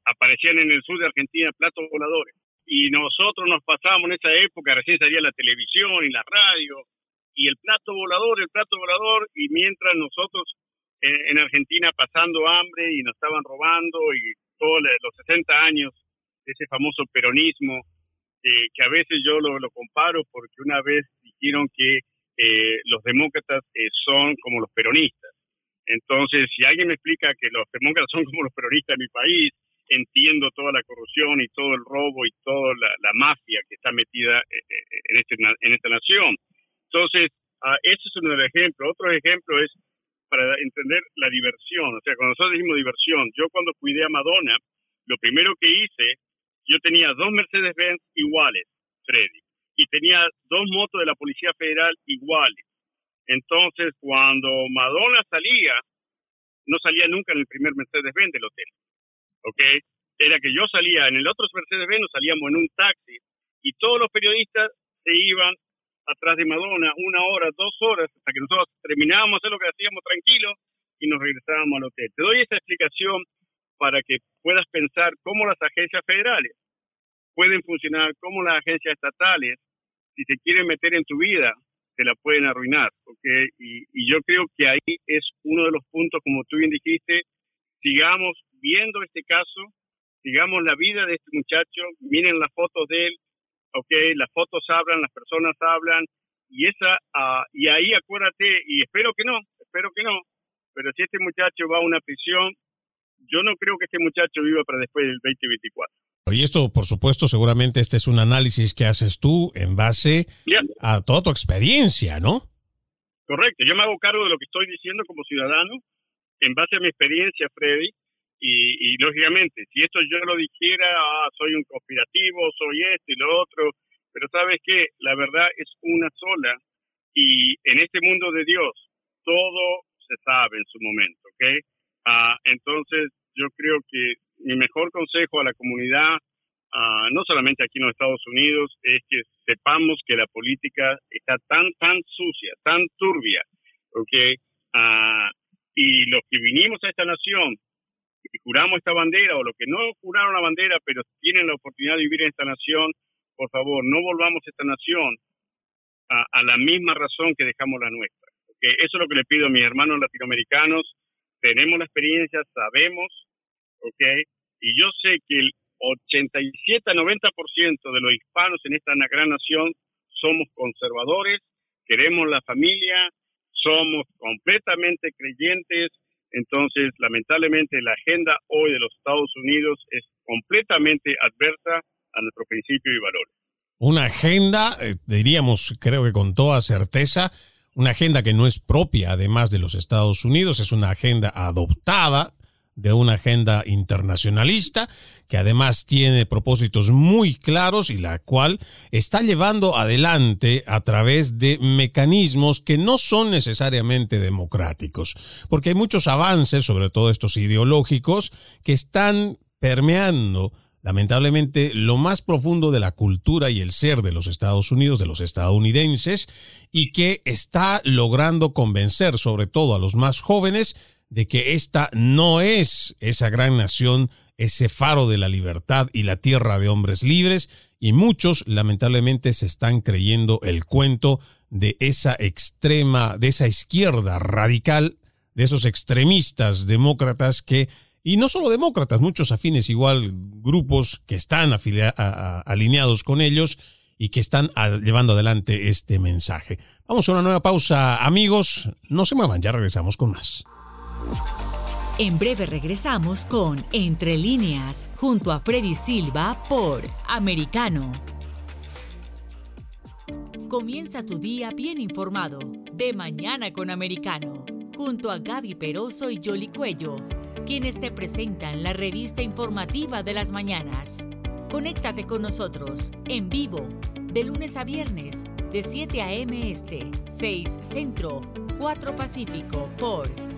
aparecían en el sur de Argentina platos voladores. Y nosotros nos pasábamos en esa época, recién salía la televisión y la radio, y el plato volador, el plato volador, y mientras nosotros eh, en Argentina pasando hambre y nos estaban robando y todos los 60 años ese famoso peronismo, eh, que a veces yo lo, lo comparo porque una vez dijeron que eh, los demócratas eh, son como los peronistas. Entonces, si alguien me explica que los demócratas son como los peronistas en mi país, entiendo toda la corrupción y todo el robo y toda la, mafia que está metida eh, en, este, en esta nación. Entonces, uh, ese es uno de los ejemplos. Otro ejemplo es para entender la diversión. O sea, cuando nosotros decimos diversión, yo cuando cuidé a Madonna, lo primero que hice, yo tenía dos Mercedes-Benz iguales, Freddy y tenía dos motos de la Policía Federal iguales. Entonces, cuando Madonna salía, no salía nunca en el primer Mercedes-Benz del hotel. ¿Ok? Era que yo salía en el otro Mercedes-Benz, salíamos en un taxi y todos los periodistas se iban atrás de Madonna una hora, dos horas, hasta que nosotros terminábamos hacer lo que hacíamos tranquilo y nos regresábamos al hotel. Te doy esta explicación para que puedas pensar cómo las agencias federales pueden funcionar como las agencias estatales, si se quieren meter en tu vida, se la pueden arruinar. ¿okay? Y, y yo creo que ahí es uno de los puntos, como tú bien dijiste, sigamos viendo este caso, sigamos la vida de este muchacho, miren las fotos de él, okay, las fotos hablan, las personas hablan, y esa uh, y ahí acuérdate, y espero que no, espero que no, pero si este muchacho va a una prisión, yo no creo que este muchacho viva para después del 2024.
Y esto, por supuesto, seguramente este es un análisis que haces tú en base a toda tu experiencia, ¿no?
Correcto, yo me hago cargo de lo que estoy diciendo como ciudadano en base a mi experiencia, Freddy, y, lógicamente, si esto yo lo dijera, ah, soy un conspirativo, soy esto y lo otro, pero sabes que la verdad es una sola y en este mundo de Dios todo se sabe en su momento, ¿ok? Ah, entonces yo creo que mi mejor consejo a la comunidad, no solamente aquí en los Estados Unidos, es que sepamos que la política está tan, tan sucia, tan turbia, ¿ok? Y los que vinimos a esta nación y juramos esta bandera, o los que no juraron la bandera, pero tienen la oportunidad de vivir en esta nación, por favor, no volvamos a esta nación a, la misma razón que dejamos la nuestra, ¿ok? Eso es lo que le pido a mis hermanos latinoamericanos. Tenemos la experiencia, sabemos, ¿ok? Y yo sé que el 87 a 90% de los hispanos en esta gran nación somos conservadores, queremos la familia, somos completamente creyentes, entonces lamentablemente la agenda hoy de los Estados Unidos es completamente adversa a nuestros principios y valores.
Una agenda, eh, diríamos, creo que con toda certeza, una agenda que no es propia además de los Estados Unidos, es una agenda adoptada de una agenda internacionalista que además tiene propósitos muy claros y la cual está llevando adelante a través de mecanismos que no son necesariamente democráticos, porque hay muchos avances, sobre todo estos ideológicos, que están permeando lamentablemente lo más profundo de la cultura y el ser de los Estados Unidos, de los estadounidenses, y que está logrando convencer sobre todo a los más jóvenes de que esta no es esa gran nación, ese faro de la libertad y la tierra de hombres libres, y muchos lamentablemente se están creyendo el cuento de esa extrema, de esa izquierda radical, de esos extremistas demócratas que, y no solo demócratas, muchos afines igual, grupos que están alineados con ellos, y que están llevando adelante este mensaje. Vamos a una nueva pausa, amigos. No se muevan, ya regresamos con más.
En breve regresamos con Entre líneas, junto a Freddy Silva por Americano. Comienza tu día bien informado, de mañana con Americano, junto a Gaby Peroso y Jolly Cuello, quienes te presentan la revista informativa de las mañanas. Conéctate con nosotros en vivo, de lunes a viernes, de 7 a.m. Este, 6 Centro, 4 Pacífico, por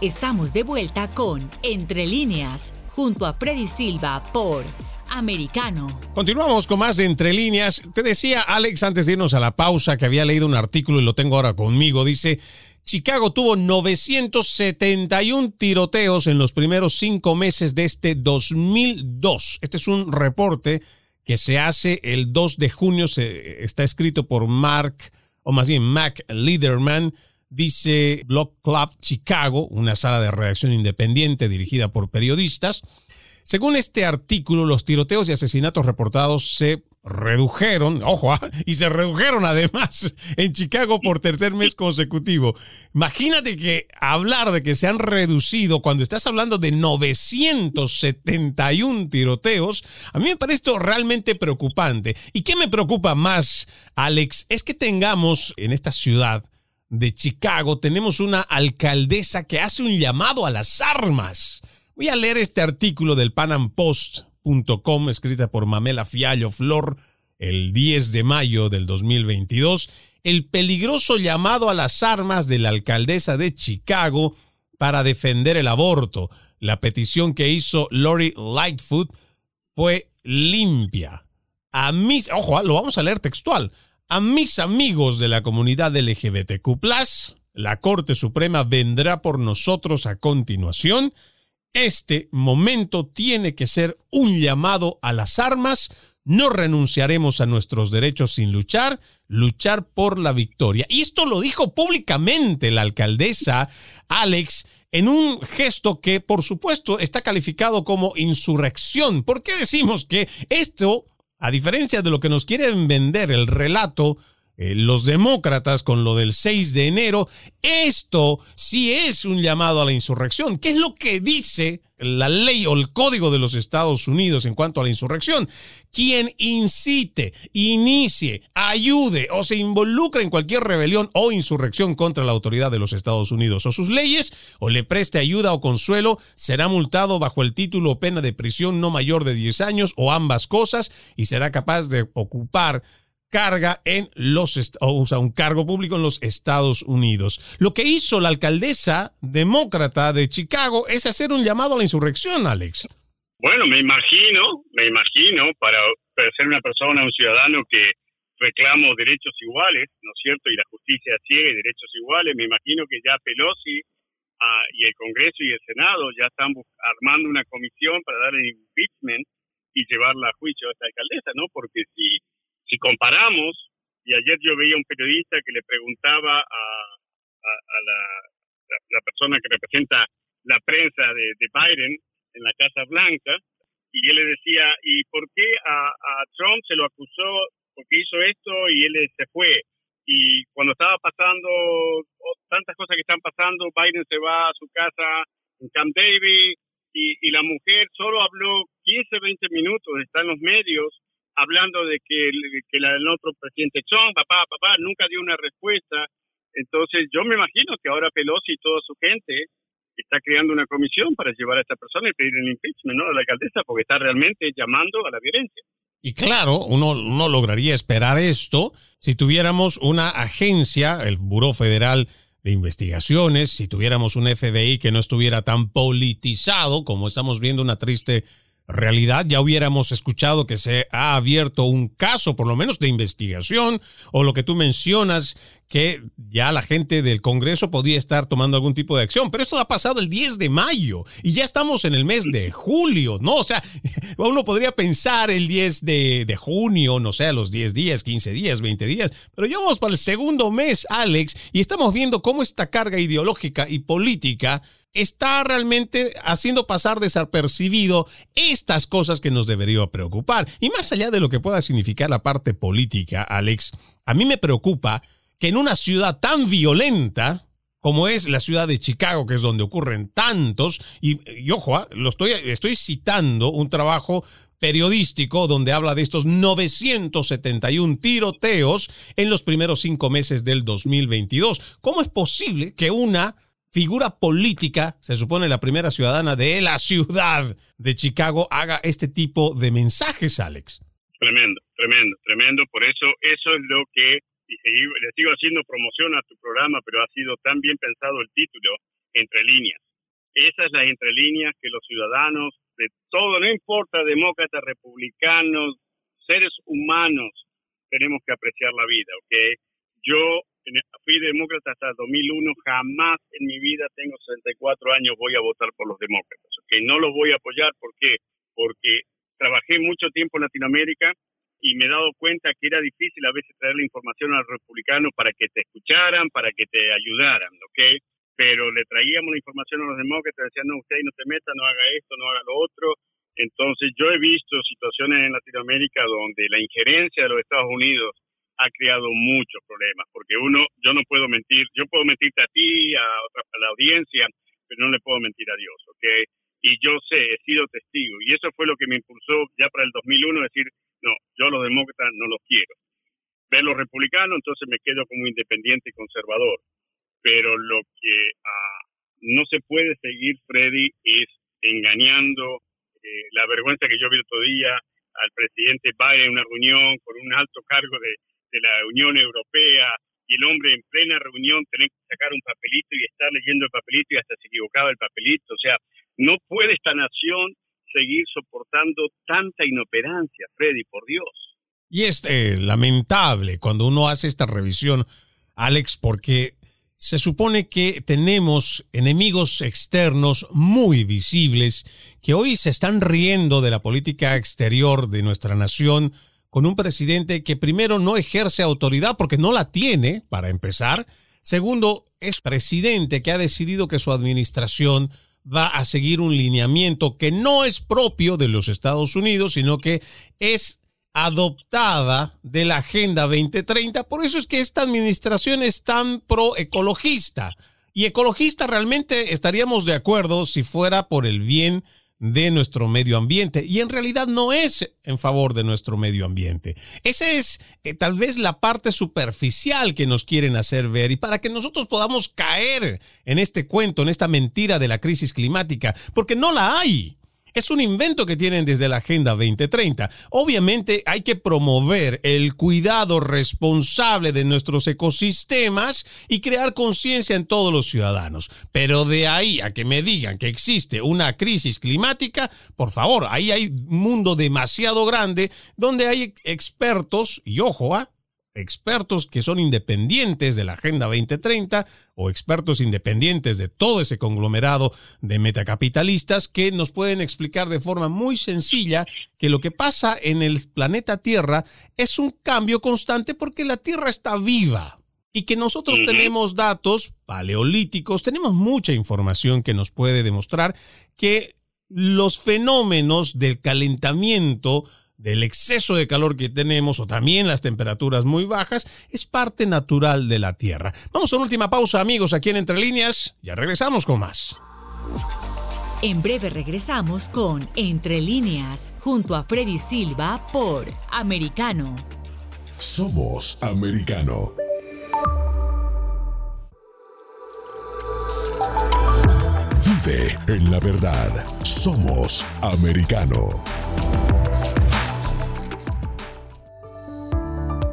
Estamos de vuelta con Entre líneas, junto a Freddy Silva por Americano.
Continuamos con más de Entre líneas. Te decía Alex antes de irnos a la pausa que había leído un artículo y lo tengo ahora conmigo. Dice, Chicago tuvo 971 tiroteos en los primeros cinco meses de este 2002. Este es un reporte que se hace el 2 de junio. Está escrito por Mark, o más bien Mac Liederman dice Block Club Chicago, una sala de redacción independiente dirigida por periodistas. Según este artículo, los tiroteos y asesinatos reportados se redujeron, ojo, ah, y se redujeron además en Chicago por tercer mes consecutivo. Imagínate que hablar de que se han reducido cuando estás hablando de 971 tiroteos, a mí me parece esto realmente preocupante. ¿Y qué me preocupa más, Alex? Es que tengamos en esta ciudad de Chicago, tenemos una alcaldesa que hace un llamado a las armas. Voy a leer este artículo del Panam Post Com, escrita por Mamela Fiallo Flor el 10 de mayo del 2022, el peligroso llamado a las armas de la alcaldesa de Chicago para defender el aborto. La petición que hizo Lori Lightfoot fue limpia. A mis, ojo, lo vamos a leer textual. A mis amigos de la comunidad LGBTQ, la Corte Suprema vendrá por nosotros a continuación este momento tiene que ser un llamado a las armas. No renunciaremos a nuestros derechos sin luchar, luchar por la victoria. Y esto lo dijo públicamente la alcaldesa Alex en un gesto que por supuesto está calificado como insurrección. ¿Por qué decimos que esto, a diferencia de lo que nos quieren vender el relato eh, los demócratas con lo del 6 de enero, esto sí es un llamado a la insurrección. ¿Qué es lo que dice la ley o el código de los Estados Unidos en cuanto a la insurrección? Quien incite, inicie, ayude o se involucre en cualquier rebelión o insurrección contra la autoridad de los Estados Unidos o sus leyes, o le preste ayuda o consuelo, será multado bajo el título o pena de prisión no mayor de 10 años o ambas cosas y será capaz de ocupar carga en los, o sea, un cargo público en los Estados Unidos. Lo que hizo la alcaldesa demócrata de Chicago es hacer un llamado a la insurrección, Alex.
Bueno, me imagino, me imagino, para, ser una persona, un ciudadano que reclamo derechos iguales, ¿no es cierto? Y la justicia ciega y derechos iguales, me imagino que ya Pelosi ah, y el Congreso y el Senado ya están armando una comisión para dar el impeachment y llevarla a juicio a esta alcaldesa, ¿no? Porque si si comparamos, y ayer yo veía un periodista que le preguntaba a, a, la, persona que representa la prensa de, de, Biden en la Casa Blanca, y él le decía, ¿y por qué a, a Trump se lo acusó porque hizo esto y él se fue? Y cuando estaba pasando tantas cosas que están pasando, Biden se va a su casa en Camp David y, y la mujer solo habló 15, 20 minutos, está en los medios hablando de que, que la, el otro presidente Trump, papá, papá, nunca dio una respuesta. Entonces yo me imagino que ahora Pelosi y toda su gente está creando una comisión para llevar a esta persona y pedir el impeachment ¿no? a la alcaldesa porque está realmente llamando a la violencia.
Y claro, uno no lograría esperar esto si tuviéramos una agencia, el Buró Federal de Investigaciones, si tuviéramos un FBI que no estuviera tan politizado como estamos viendo una triste realidad ya hubiéramos escuchado que se ha abierto un caso, por lo menos de investigación, o lo que tú mencionas, que ya la gente del Congreso podía estar tomando algún tipo de acción. Pero esto ha pasado el 10 de mayo y ya estamos en el mes de julio, ¿no? O sea, [LAUGHS] uno podría pensar el 10 de, junio, no sé, los 10 días, 15 días, 20 días, pero ya vamos para el segundo mes, Alex, y estamos viendo cómo esta carga ideológica y política está realmente haciendo pasar desapercibido estas cosas que nos debería preocupar. Y más allá de lo que pueda significar la parte política, Alex, a mí me preocupa que en una ciudad tan violenta, como es la ciudad de Chicago, que es donde ocurren tantos, y, ojo, ah, lo estoy, estoy citando un trabajo periodístico donde habla de estos 971 tiroteos en los primeros cinco meses del 2022. ¿Cómo es posible que una figura política, se supone la primera ciudadana de la ciudad de Chicago, haga este tipo de mensajes, Alex.
Tremendo, tremendo, tremendo. Por eso, eso es lo que, le sigo haciendo promoción a tu programa, pero ha sido tan bien pensado el título, entre líneas. Esas las entre líneas que los ciudadanos de todo, no importa, demócratas, republicanos, seres humanos, tenemos que apreciar la vida, ¿ok? Yo fui demócrata hasta 2001, jamás en mi vida, tengo 64 años, voy a votar por los demócratas. que No los voy a apoyar, ¿por qué? Porque trabajé mucho tiempo en Latinoamérica y me he dado cuenta que era difícil a veces traer la información a los republicanos para que te escucharan, para que te ayudaran, ¿ok? Pero le traíamos la información a los demócratas, decían, no, usted no se meta, no haga esto, no haga lo otro, Entonces yo he visto situaciones en Latinoamérica donde la injerencia de los Estados Unidos ha creado muchos problemas, porque uno, yo no puedo mentir, yo puedo mentirte a ti, a, otra, a la audiencia, pero no le puedo mentir a Dios, ¿ok? Y yo sé, he sido testigo, y eso fue lo que me impulsó ya para el 2001 decir, no, yo los demócratas no los quiero. Ver los republicanos, entonces me quedo como independiente y conservador. Pero lo que ah, no se puede seguir, Freddy, es engañando. Eh, la vergüenza que yo vi otro día al presidente Biden en una reunión con un alto cargo de, de la Unión Europea y el hombre en plena reunión tener que sacar un papelito y estar leyendo el papelito y hasta se equivocaba el papelito. O sea, no puede esta nación seguir soportando tanta inoperancia, Freddy, por Dios.
Y es eh, lamentable cuando uno hace esta revisión, Alex, porque se supone que tenemos enemigos externos muy visibles que hoy se están riendo de la política exterior de nuestra nación con un presidente que primero no ejerce autoridad porque no la tiene, para empezar. Segundo, es presidente que ha decidido que su administración va a seguir un lineamiento que no es propio de los Estados Unidos, sino que es adoptada de la Agenda 2030. Por eso es que esta administración es tan pro-ecologista. Y ecologista realmente estaríamos de acuerdo si fuera por el bien nuestro medio ambiente y en realidad no es en favor de nuestro medio ambiente. Esa es eh, tal vez la parte superficial que nos quieren hacer ver y para que nosotros podamos caer en este cuento, en esta mentira de la crisis climática, porque no la hay. Es un invento que tienen desde la Agenda 2030. Obviamente hay que promover el cuidado responsable de nuestros ecosistemas y crear conciencia en todos los ciudadanos. Pero de ahí a que me digan que existe una crisis climática, por favor, ahí hay un mundo demasiado grande donde hay expertos, y ojo, ¿ah? Expertos que son independientes de la Agenda 2030 o expertos independientes de todo ese conglomerado de metacapitalistas que nos pueden explicar de forma muy sencilla que lo que pasa en el planeta Tierra es un cambio constante porque la Tierra está viva y que nosotros tenemos datos paleolíticos, tenemos mucha información que nos puede demostrar que los fenómenos del calentamiento del exceso de calor que tenemos o también las temperaturas muy bajas es parte natural de la Tierra. Vamos a una última pausa amigos aquí en Entre Líneas, ya regresamos con más.
En breve regresamos con Entre Líneas junto a Freddy Silva por Americano.
Somos Americano. Vive en la verdad. Somos Americano.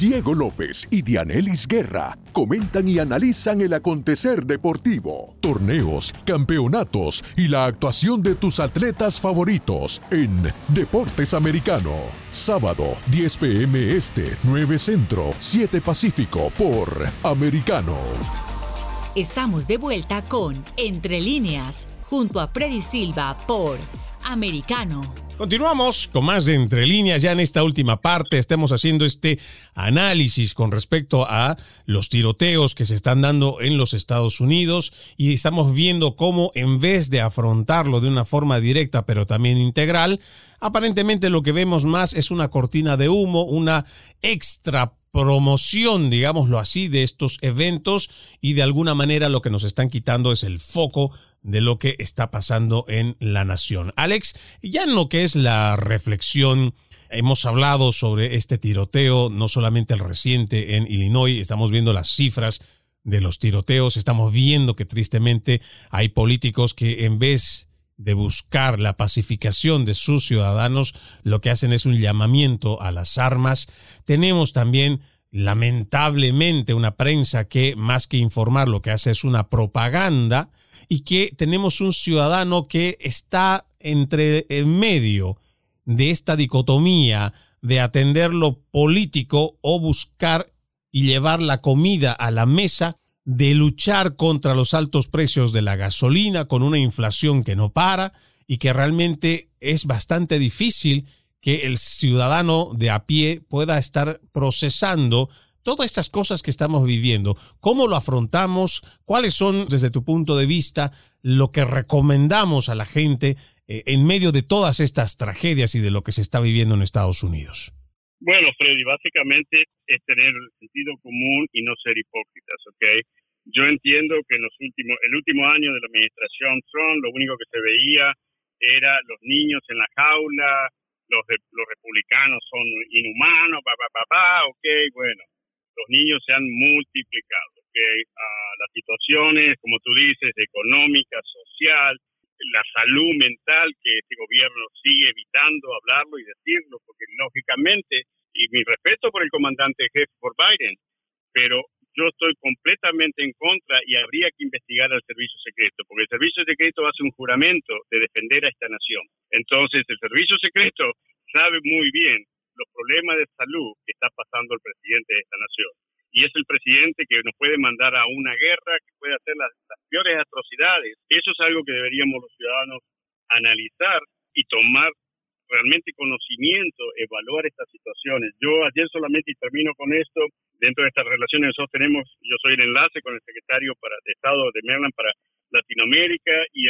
Diego López y Dianelis Guerra comentan y analizan el acontecer deportivo, torneos, campeonatos y la actuación de tus atletas favoritos en Deportes Americano. Sábado, 10 pm este, 9 Centro, 7 Pacífico por Americano.
Estamos de vuelta con Entre líneas, junto a Freddy Silva por Americano.
Continuamos con más de Entre Líneas. Ya en esta última parte estamos haciendo este análisis con respecto a los tiroteos que se están dando en los Estados Unidos y estamos viendo cómo en vez de afrontarlo de una forma directa pero también integral, aparentemente lo que vemos más es una cortina de humo, una extra promoción, digámoslo así, de estos eventos y de alguna manera lo que nos están quitando es el foco de lo que está pasando en la nación. Alex, ya en lo que es la reflexión, hemos hablado sobre este tiroteo, no solamente el reciente en Illinois, estamos viendo las cifras de los tiroteos, estamos viendo que tristemente hay políticos que en vez de buscar la pacificación de sus ciudadanos, lo que hacen es un llamamiento a las armas. Tenemos también lamentablemente una prensa que más que informar lo que hace es una propaganda y que tenemos un ciudadano que está entre en medio de esta dicotomía de atender lo político o buscar y llevar la comida a la mesa, de luchar contra los altos precios de la gasolina con una inflación que no para y que realmente es bastante difícil que el ciudadano de a pie pueda estar procesando todas estas cosas que estamos viviendo, ¿cómo lo afrontamos? ¿Cuáles son, desde tu punto de vista, lo que recomendamos a la gente eh, en medio de todas estas tragedias y de lo que se está viviendo en Estados Unidos?
Bueno, Freddy, básicamente es tener sentido común y no ser hipócritas, ¿ok? Yo entiendo que en los últimos, el último año de la administración Trump, lo único que se veía era los niños en la jaula, los, los republicanos son inhumanos, papá, papá, ok, bueno los niños se han multiplicado. Que ah, las situaciones, como tú dices, económica, social, la salud mental, que este gobierno sigue evitando hablarlo y decirlo, porque lógicamente, y mi respeto por el comandante jefe por Biden, pero yo estoy completamente en contra y habría que investigar al servicio secreto, porque el servicio secreto hace un juramento de defender a esta nación. Entonces, el servicio secreto sabe muy bien los problemas de salud que está pasando el presidente de esta nación. Y es el presidente que nos puede mandar a una guerra, que puede hacer las, peores atrocidades. Eso es algo que deberíamos los ciudadanos analizar y tomar realmente conocimiento, evaluar estas situaciones. Yo ayer solamente, y termino con esto, dentro de estas relaciones nosotros tenemos, yo soy el enlace con el secretario para, de Estado de Maryland para Latinoamérica y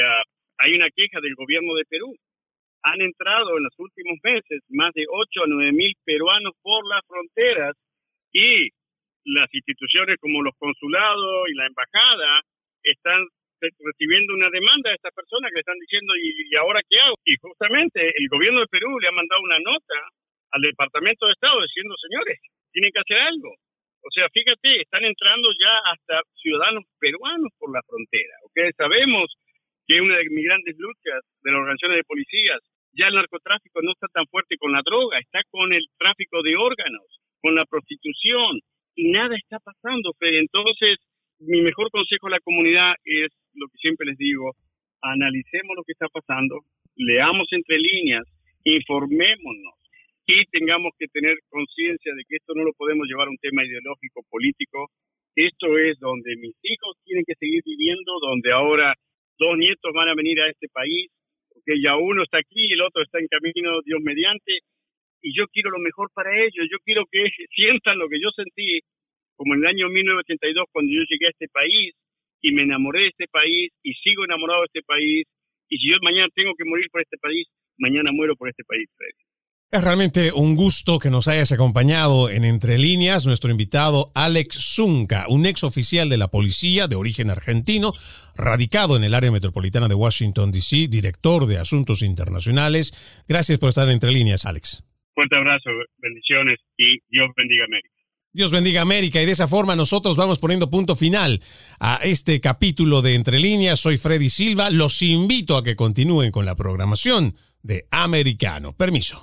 hay una queja del gobierno de Perú han entrado en los últimos meses más de 8 a 9 mil peruanos por las fronteras y las instituciones como los consulados y la embajada están recibiendo una demanda de estas personas que están diciendo, ¿y, ahora qué hago? Y justamente el gobierno de Perú le ha mandado una nota al Departamento de Estado diciendo, señores, tienen que hacer algo. O sea, fíjate, están entrando ya hasta ciudadanos peruanos por la frontera. ¿okay? Sabemos que una de mis grandes luchas de las organizaciones de policías, ya el narcotráfico no está tan fuerte con la droga, está con el tráfico de órganos, con la prostitución, y nada está pasando, Fede. Entonces, mi mejor consejo a la comunidad es lo que siempre les digo, analicemos lo que está pasando, leamos entre líneas, informémonos y tengamos que tener conciencia de que esto no lo podemos llevar a un tema ideológico, político. Esto es donde mis hijos tienen que seguir viviendo, donde ahora dos nietos van a venir a este país, porque ya uno está aquí y el otro está en camino, Dios mediante, y yo quiero lo mejor para ellos, yo quiero que [LAUGHS] sientan lo que yo sentí como en el año 1982 cuando yo llegué a este país y me enamoré de este país y sigo enamorado de este país y si yo mañana tengo que morir por este país, mañana muero por este país,
Es realmente un gusto que nos hayas acompañado en Entre Líneas, nuestro invitado Alex Zunca, un ex oficial de la policía de origen argentino, radicado en el área metropolitana de Washington, D.C., director de Asuntos Internacionales. Gracias por estar en Entre Líneas, Alex.
Fuerte abrazo, bendiciones y Dios bendiga América.
Dios bendiga América y de esa forma nosotros vamos poniendo punto final a este capítulo de Entre Líneas. Soy Freddy Silva. Los invito a que continúen con la programación de Americano. Permiso.